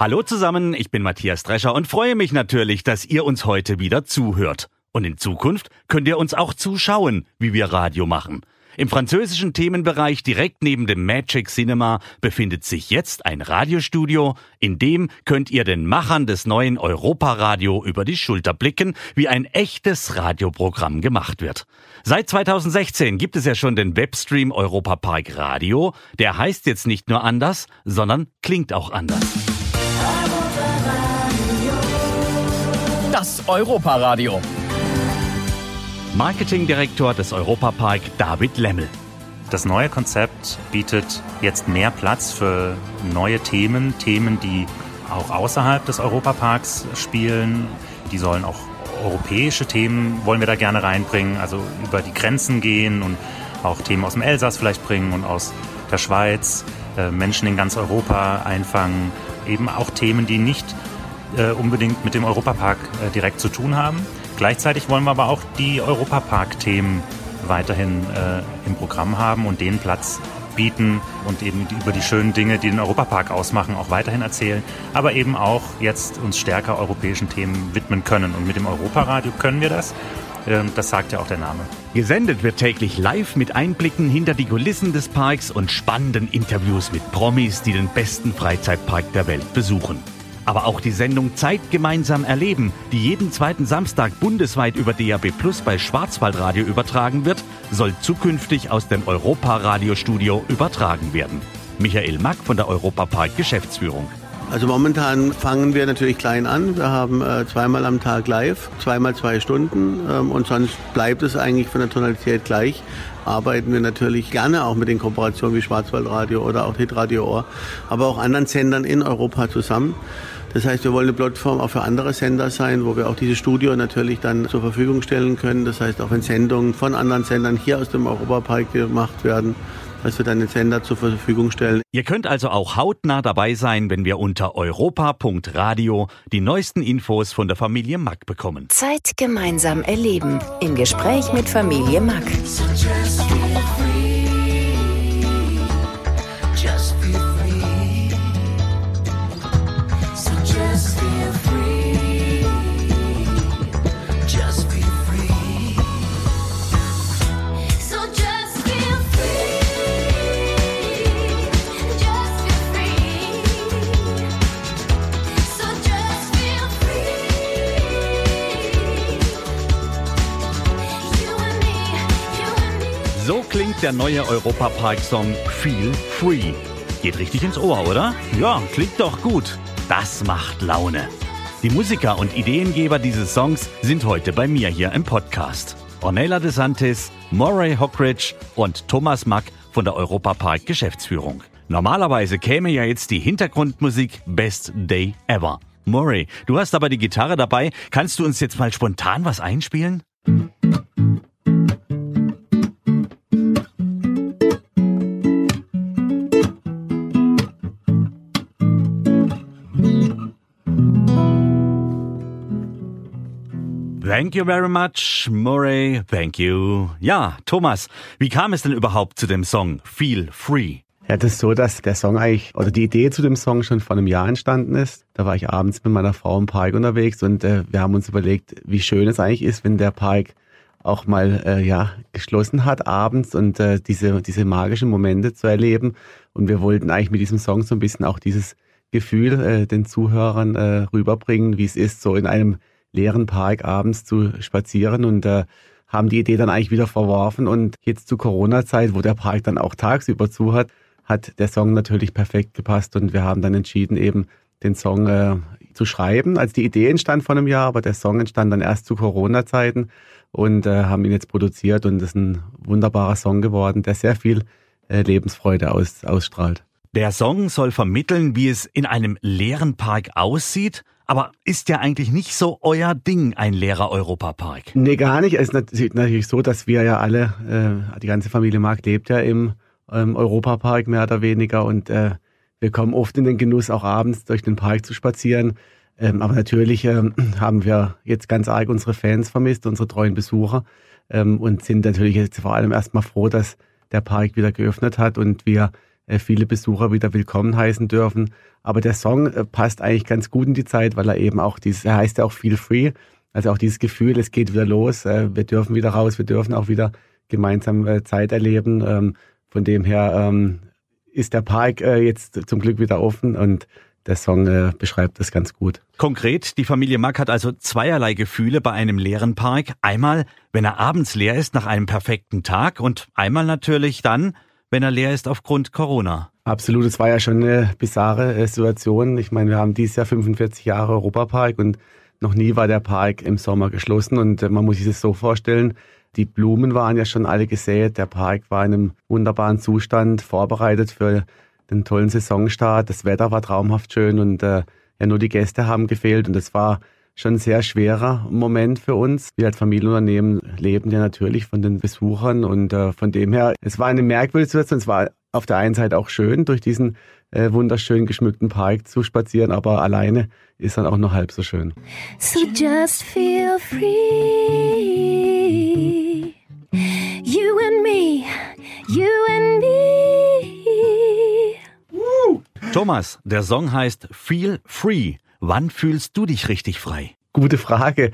Hallo zusammen, ich bin Matthias Drescher und freue mich natürlich, dass ihr uns heute wieder zuhört. Und in Zukunft könnt ihr uns auch zuschauen, wie wir Radio machen. Im französischen Themenbereich direkt neben dem Magic Cinema befindet sich jetzt ein Radiostudio, in dem könnt ihr den Machern des neuen Europa-Radio über die Schulter blicken, wie ein echtes Radioprogramm gemacht wird. Seit 2016 gibt es ja schon den Webstream Europa Park Radio. Der heißt jetzt nicht nur anders, sondern klingt auch anders. Das Europa-Radio. Marketingdirektor des Europapark David Lemmel. Das neue Konzept bietet jetzt mehr Platz für neue Themen, Themen, die auch außerhalb des Europaparks spielen. Die sollen auch europäische Themen, wollen wir da gerne reinbringen, also über die Grenzen gehen und auch Themen aus dem Elsass vielleicht bringen und aus der Schweiz, äh, Menschen in ganz Europa einfangen. Eben auch Themen, die nicht äh, unbedingt mit dem Europapark äh, direkt zu tun haben. Gleichzeitig wollen wir aber auch die Europapark-Themen weiterhin äh, im Programm haben und den Platz bieten und eben über die schönen Dinge, die den Europapark ausmachen, auch weiterhin erzählen, aber eben auch jetzt uns stärker europäischen Themen widmen können. Und mit dem Europaradio können wir das. Ähm, das sagt ja auch der Name. Gesendet wird täglich live mit Einblicken hinter die Kulissen des Parks und spannenden Interviews mit Promis, die den besten Freizeitpark der Welt besuchen. Aber auch die Sendung Zeit gemeinsam erleben, die jeden zweiten Samstag bundesweit über DAB Plus bei Schwarzwaldradio übertragen wird, soll zukünftig aus dem Europa-Radiostudio übertragen werden. Michael Mack von der Europapark Geschäftsführung. Also momentan fangen wir natürlich klein an. Wir haben äh, zweimal am Tag live, zweimal zwei Stunden ähm, und sonst bleibt es eigentlich von der Tonalität gleich. Arbeiten wir natürlich gerne auch mit den Kooperationen wie Schwarzwaldradio oder auch Hitradio Ohr, aber auch anderen Sendern in Europa zusammen. Das heißt, wir wollen eine Plattform auch für andere Sender sein, wo wir auch dieses Studio natürlich dann zur Verfügung stellen können. Das heißt, auch wenn Sendungen von anderen Sendern hier aus dem Europapark gemacht werden, dass wir dann den Sender zur Verfügung stellen. Ihr könnt also auch hautnah dabei sein, wenn wir unter europa.radio die neuesten Infos von der Familie Mack bekommen. Zeit gemeinsam erleben. Im Gespräch mit Familie Mack. So klingt der neue Europapark-Song Feel Free. Geht richtig ins Ohr, oder? Ja, klingt doch gut. Das macht Laune. Die Musiker und Ideengeber dieses Songs sind heute bei mir hier im Podcast. Ornella DeSantis, Moray Hockridge und Thomas Mack von der Europapark Geschäftsführung. Normalerweise käme ja jetzt die Hintergrundmusik Best Day Ever. Moray, du hast aber die Gitarre dabei. Kannst du uns jetzt mal spontan was einspielen? Thank you very much, Murray. Thank you. Ja, Thomas, wie kam es denn überhaupt zu dem Song Feel Free? Ja, das ist so, dass der Song eigentlich, oder die Idee zu dem Song schon vor einem Jahr entstanden ist. Da war ich abends mit meiner Frau im Park unterwegs und äh, wir haben uns überlegt, wie schön es eigentlich ist, wenn der Park auch mal äh, ja geschlossen hat abends und äh, diese diese magischen Momente zu erleben. Und wir wollten eigentlich mit diesem Song so ein bisschen auch dieses Gefühl äh, den Zuhörern äh, rüberbringen, wie es ist, so in einem leeren Park abends zu spazieren und äh, haben die Idee dann eigentlich wieder verworfen. Und jetzt zur Corona-Zeit, wo der Park dann auch tagsüber zu hat, hat der Song natürlich perfekt gepasst und wir haben dann entschieden, eben den Song äh, zu schreiben. Also die Idee entstand vor einem Jahr, aber der Song entstand dann erst zu Corona-Zeiten und äh, haben ihn jetzt produziert und es ist ein wunderbarer Song geworden, der sehr viel äh, Lebensfreude aus, ausstrahlt. Der Song soll vermitteln, wie es in einem leeren Park aussieht, Aber ist ja eigentlich nicht so euer Ding, ein leerer Europapark. Nee, gar nicht. Es ist natürlich so, dass wir ja alle, äh, die ganze Familie Mark lebt ja im ähm, Europapark mehr oder weniger und äh, wir kommen oft in den Genuss, auch abends durch den Park zu spazieren. Ähm, aber natürlich ähm, haben wir jetzt ganz arg unsere Fans vermisst, unsere treuen Besucher ähm, und sind natürlich jetzt vor allem erstmal froh, dass der Park wieder geöffnet hat und wir viele Besucher wieder willkommen heißen dürfen. Aber der Song äh, passt eigentlich ganz gut in die Zeit, weil er eben auch dieses, er heißt ja auch Feel Free, also auch dieses Gefühl, es geht wieder los, äh, wir dürfen wieder raus, wir dürfen auch wieder gemeinsam äh, Zeit erleben. Ähm, von dem her ähm, ist der Park äh, jetzt zum Glück wieder offen und der Song äh, beschreibt das ganz gut. Konkret, die Familie Mack hat also zweierlei Gefühle bei einem leeren Park. Einmal, wenn er abends leer ist nach einem perfekten Tag und einmal natürlich dann, wenn er leer ist aufgrund Corona. Absolut, es war ja schon eine bizarre äh, Situation. Ich meine, wir haben dieses Jahr 45 Jahre Europapark und noch nie war der Park im Sommer geschlossen und äh, man muss sich das so vorstellen, die Blumen waren ja schon alle gesät, der Park war in einem wunderbaren Zustand, vorbereitet für den tollen Saisonstart. Das Wetter war traumhaft schön und äh, ja, nur die Gäste haben gefehlt und es war schon ein sehr schwerer Moment für uns. Wir als Familienunternehmen leben ja natürlich von den Besuchern und äh, von dem her, es war eine merkwürdige Situation. Es war auf der einen Seite auch schön, durch diesen äh, wunderschön geschmückten Park zu spazieren, aber alleine ist dann auch noch halb so schön. So just feel free. You and me, you and me. Thomas, der Song heißt Feel Free. Wann fühlst du dich richtig frei? Gute Frage.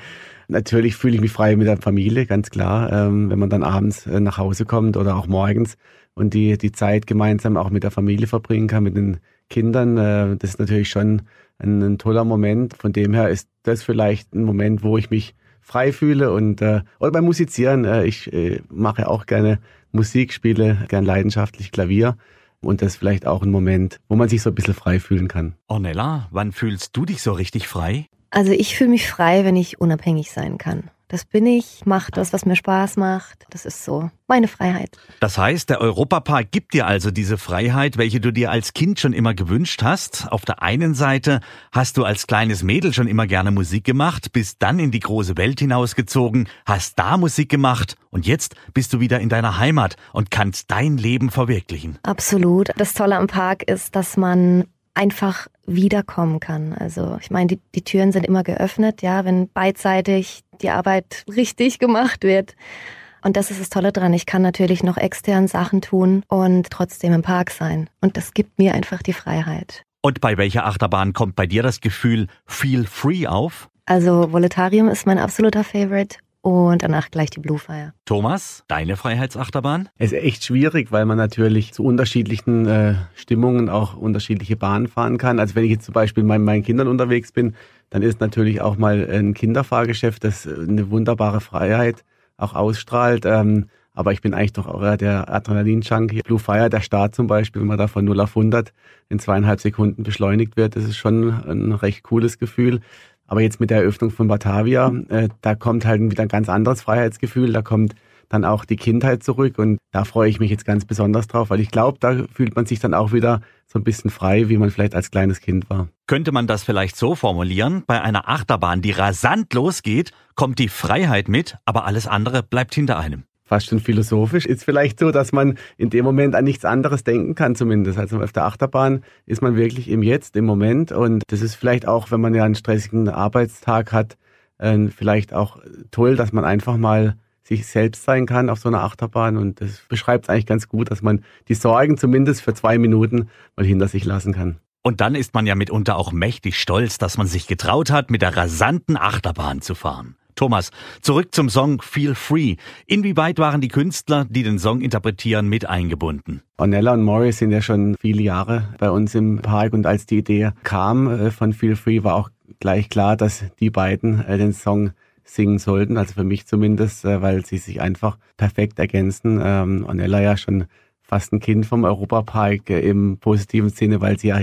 Natürlich fühle ich mich frei mit der Familie, ganz klar. Ähm, wenn man dann abends äh, nach Hause kommt oder auch morgens und die, die Zeit gemeinsam auch mit der Familie verbringen kann, mit den Kindern, äh, das ist natürlich schon ein, ein, toller Moment. Von dem her ist das vielleicht ein Moment, wo ich mich frei fühle und äh, oder beim Musizieren. Äh, ich äh, mache auch gerne Musik, spiele gern leidenschaftlich Klavier. Und das ist vielleicht auch ein Moment, wo man sich so ein bisschen frei fühlen kann. Ornella, wann fühlst du dich so richtig frei? Also ich fühle mich frei, wenn ich unabhängig sein kann. Das bin ich, mache das, was mir Spaß macht. Das ist so meine Freiheit. Das heißt, der Europapark gibt dir also diese Freiheit, welche du dir als Kind schon immer gewünscht hast. Auf der einen Seite hast du als kleines Mädel schon immer gerne Musik gemacht, bist dann in die große Welt hinausgezogen, hast da Musik gemacht und jetzt bist du wieder in deiner Heimat und kannst dein Leben verwirklichen. Absolut. Das Tolle am Park ist, dass man einfach wiederkommen kann. Also ich meine, die, die Türen sind immer geöffnet, ja, wenn beidseitig die Arbeit richtig gemacht wird. Und das ist das Tolle dran. Ich kann natürlich noch extern Sachen tun und trotzdem im Park sein. Und das gibt mir einfach die Freiheit. Und bei welcher Achterbahn kommt bei dir das Gefühl Feel Free auf? Also Voletarium ist mein absoluter Favorite und danach gleich die Blue Fire. Thomas, deine Freiheitsachterbahn? Es ist echt schwierig, weil man natürlich zu unterschiedlichen äh, Stimmungen auch unterschiedliche Bahnen fahren kann. Also wenn ich jetzt zum Beispiel mit meinen Kindern unterwegs bin, dann ist natürlich auch mal ein Kinderfahrgeschäft, das eine wunderbare Freiheit auch ausstrahlt. Ähm, aber ich bin eigentlich doch auch der Adrenalin-Junkie. Blue Fire, der Start zum Beispiel, wenn man da von 0 auf 100 in zweieinhalb Sekunden beschleunigt wird, das ist schon ein recht cooles Gefühl. Aber jetzt mit der Eröffnung von Batavia, äh, da kommt halt wieder ein ganz anderes Freiheitsgefühl. Da kommt dann auch die Kindheit zurück und da freue ich mich jetzt ganz besonders drauf, weil ich glaube, da fühlt man sich dann auch wieder so ein bisschen frei, wie man vielleicht als kleines Kind war. Könnte man das vielleicht so formulieren? Bei einer Achterbahn, die rasant losgeht, kommt die Freiheit mit, aber alles andere bleibt hinter einem fast schon philosophisch, ist vielleicht so, dass man in dem Moment an nichts anderes denken kann zumindest. Also auf der Achterbahn ist man wirklich im Jetzt, im Moment und das ist vielleicht auch, wenn man ja einen stressigen Arbeitstag hat, äh, vielleicht auch toll, dass man einfach mal sich selbst sein kann auf so einer Achterbahn und das beschreibt es eigentlich ganz gut, dass man die Sorgen zumindest für zwei Minuten mal hinter sich lassen kann. Und dann ist man ja mitunter auch mächtig stolz, dass man sich getraut hat, mit der rasanten Achterbahn zu fahren. Thomas, zurück zum Song Feel Free. Inwieweit waren die Künstler, die den Song interpretieren, mit eingebunden? Ornella und Morris sind ja schon viele Jahre bei uns im Park und als die Idee kam äh, von Feel Free, war auch gleich klar, dass die beiden äh, den Song singen sollten, also für mich zumindest, äh, weil sie sich einfach perfekt ergänzen. Ähm, Ornella ja schon fast ein Kind vom Europapark im positiven Sinne, weil sie ja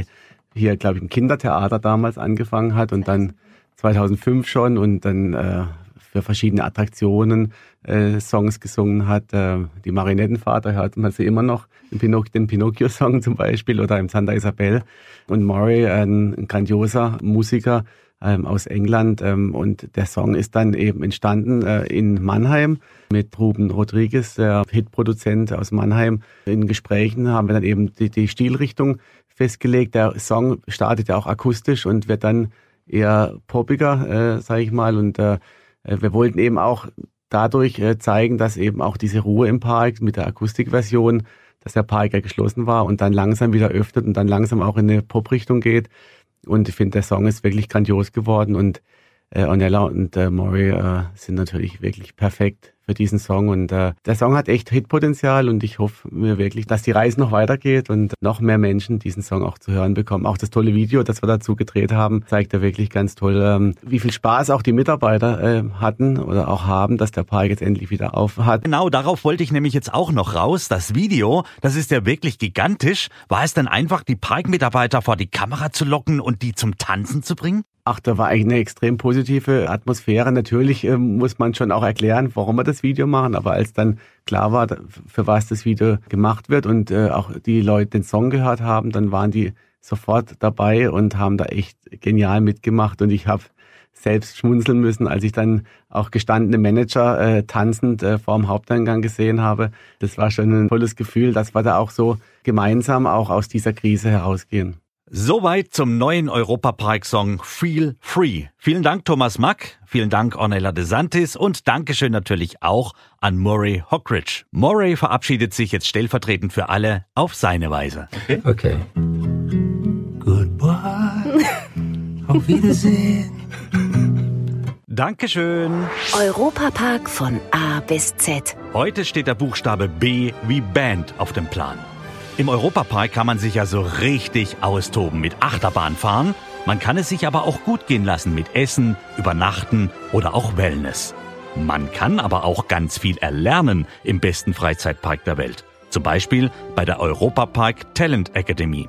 hier, glaube ich, im Kindertheater damals angefangen hat und dann 2005 schon und dann äh, für verschiedene Attraktionen äh, Songs gesungen hat. Äh, die Marinettenvater hört man sie immer noch, den, Pinoc den Pinocchio-Song zum Beispiel oder im Santa Isabel. Und Maury, ein, ein grandioser Musiker, ähm, aus England. Ähm, und der Song ist dann eben entstanden äh, in Mannheim mit Ruben Rodriguez, der Hitproduzent aus Mannheim. In Gesprächen haben wir dann eben die, die Stilrichtung festgelegt. Der Song startet ja auch akustisch und wird dann eher poppiger, äh, sage ich mal. Und äh, wir wollten eben auch dadurch äh, zeigen, dass eben auch diese Ruhe im Park mit der Akustikversion, dass der Park ja geschlossen war und dann langsam wieder öffnet und dann langsam auch in eine Pop-Richtung geht. Und ich finde, der Song ist wirklich grandios geworden und äh, Ornella und äh, Maury äh, sind natürlich wirklich perfekt für diesen Song. Und äh, der Song hat echt Hitpotenzial und ich hoffe mir wirklich, dass die Reise noch weitergeht und noch mehr Menschen diesen Song auch zu hören bekommen. Auch das tolle Video, das wir dazu gedreht haben, zeigt ja wirklich ganz toll, ähm, wie viel Spaß auch die Mitarbeiter äh, hatten oder auch haben, dass der Park jetzt endlich wieder auf hat. Genau, darauf wollte ich nämlich jetzt auch noch raus. Das Video, das ist ja wirklich gigantisch. War es denn einfach, die Parkmitarbeiter vor die Kamera zu locken und die zum Tanzen zu bringen? Ach, da war eigentlich eine extrem positive Atmosphäre. Natürlich äh, muss man schon auch erklären, warum wir das Video machen. Aber als dann klar war, für was das Video gemacht wird und äh, auch die Leute den Song gehört haben, dann waren die sofort dabei und haben da echt genial mitgemacht. Und ich habe selbst schmunzeln müssen, als ich dann auch gestandene Manager äh, tanzend äh, vor dem Haupteingang gesehen habe. Das war schon ein tolles Gefühl, dass wir da auch so gemeinsam auch aus dieser Krise herausgehen. Soweit zum neuen Europapark-Song Feel Free. Vielen Dank Thomas Mack, vielen Dank Ornella DeSantis und Dankeschön natürlich auch an Murray Hockridge. Murray verabschiedet sich jetzt stellvertretend für alle auf seine Weise. Okay. okay. Goodbye. auf Wiedersehen. Dankeschön. Europapark von A bis Z. Heute steht der Buchstabe B wie Band auf dem Plan. Im Europapark kann man sich ja so richtig austoben mit Achterbahn fahren. Man kann es sich aber auch gut gehen lassen mit Essen, Übernachten oder auch Wellness. Man kann aber auch ganz viel erlernen im besten Freizeitpark der Welt. Zum Beispiel bei der Europapark Talent Academy.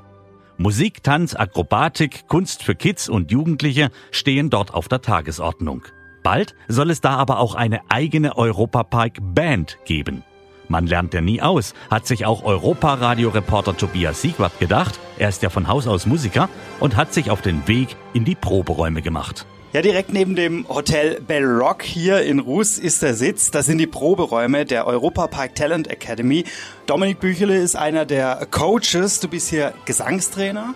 Musik, Tanz, Akrobatik, Kunst für Kids und Jugendliche stehen dort auf der Tagesordnung. Bald soll es da aber auch eine eigene Europapark Band geben. Man lernt ja nie aus, hat sich auch Europa-Radio-Reporter Tobias Siegwart gedacht. Er ist ja von Haus aus Musiker und hat sich auf den Weg in die Proberäume gemacht. Ja, direkt neben dem Hotel Bell Rock hier in Ruß ist der Sitz. Das sind die Proberäume der Europa Park Talent Academy. Dominik Büchele ist einer der Coaches. Du bist hier Gesangstrainer,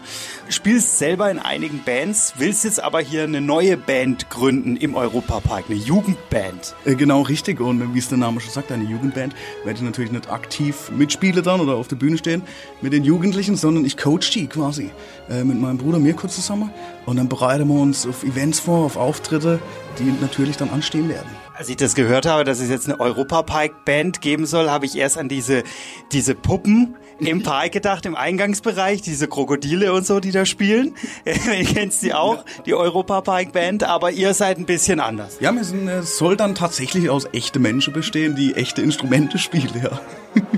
spielst selber in einigen Bands, willst jetzt aber hier eine neue Band gründen im Europa Park, eine Jugendband. Äh, genau, richtig. Und wie es der Name schon sagt, eine Jugendband, werde ich natürlich nicht aktiv mitspielen dann oder auf der Bühne stehen mit den Jugendlichen, sondern ich coach die quasi äh, mit meinem Bruder Mirko zusammen. Und dann bereiten wir uns auf Events vor, auf Auftritte, die natürlich dann anstehen werden. Als ich das gehört habe, dass es jetzt eine Europa-Park-Band geben soll, habe ich erst an diese, diese Puppen im Park gedacht, im Eingangsbereich, diese Krokodile und so, die da spielen. Ihr kennt sie auch, die Europa-Park-Band, aber ihr seid ein bisschen anders. Ja, es soll dann tatsächlich aus echten Menschen bestehen, die echte Instrumente spielen, ja.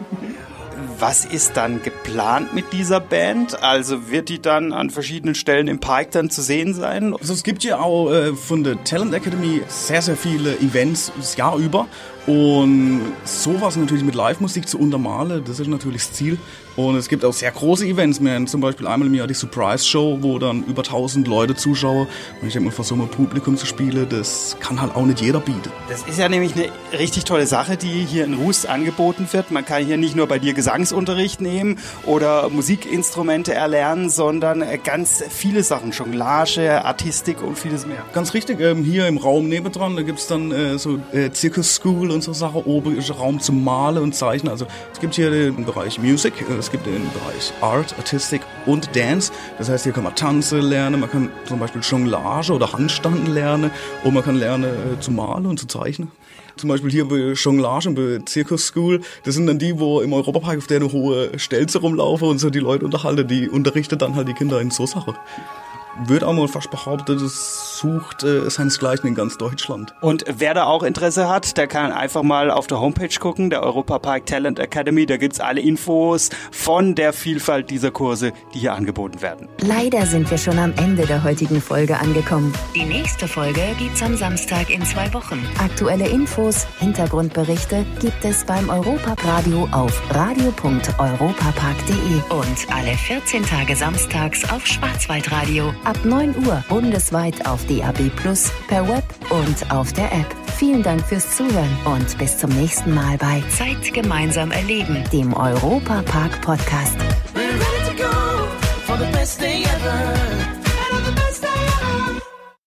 Was ist dann geplant mit dieser Band? Also wird die dann an verschiedenen Stellen im Park dann zu sehen sein? Also es gibt ja auch äh, von der Talent Academy sehr, sehr viele Events das Jahr über. Und sowas natürlich mit Live-Musik zu untermalen, das ist natürlich das Ziel. Und es gibt auch sehr große Events. Wir haben zum Beispiel einmal im Jahr die Surprise Show, wo dann über 1000 Leute zuschauen. Und ich denke mal, vor so einem Publikum zu spielen, das kann halt auch nicht jeder bieten. Das ist ja nämlich eine richtig tolle Sache, die hier in Rust angeboten wird. Man kann hier nicht nur bei dir Gesangsunterricht nehmen oder Musikinstrumente erlernen, sondern ganz viele Sachen. Jonglage, Artistik und vieles mehr. Ganz richtig. Ähm, hier im Raum nebendran, da gibt es dann äh, so äh, Circus School und so Sachen. Oben ist Raum zum Malen und Zeichnen. Also es gibt hier den Bereich Music. Es gibt den Bereich Art, Artistik und Dance. Das heißt, hier kann man tanzen lernen, man kann zum Beispiel Jonglage oder Handstanden lernen und man kann lernen äh, zu malen und zu zeichnen. Zum Beispiel hier bei Jonglage und bei Circus School, das sind dann die, wo im Europapark auf der eine hohe Stelze rumlaufen und so die Leute unterhalten, die unterrichtet dann halt die Kinder in so Sachen würde auch mal fast behaupten, das sucht äh, seinesgleichen in ganz Deutschland. Und wer da auch Interesse hat, der kann einfach mal auf der Homepage gucken, der Europapark Talent Academy. Da gibt's alle Infos von der Vielfalt dieser Kurse, die hier angeboten werden. Leider sind wir schon am Ende der heutigen Folge angekommen. Die nächste Folge gibt's am Samstag in zwei Wochen. Aktuelle Infos, Hintergrundberichte gibt es beim Europapark Radio auf radio.europapark.de und alle 14 Tage samstags auf Schwarzwaldradio ab 9 Uhr bundesweit auf DAB+, per Web und auf der App. Vielen Dank fürs Zuhören und bis zum nächsten Mal bei Zeit gemeinsam erleben, dem Europa Park Podcast.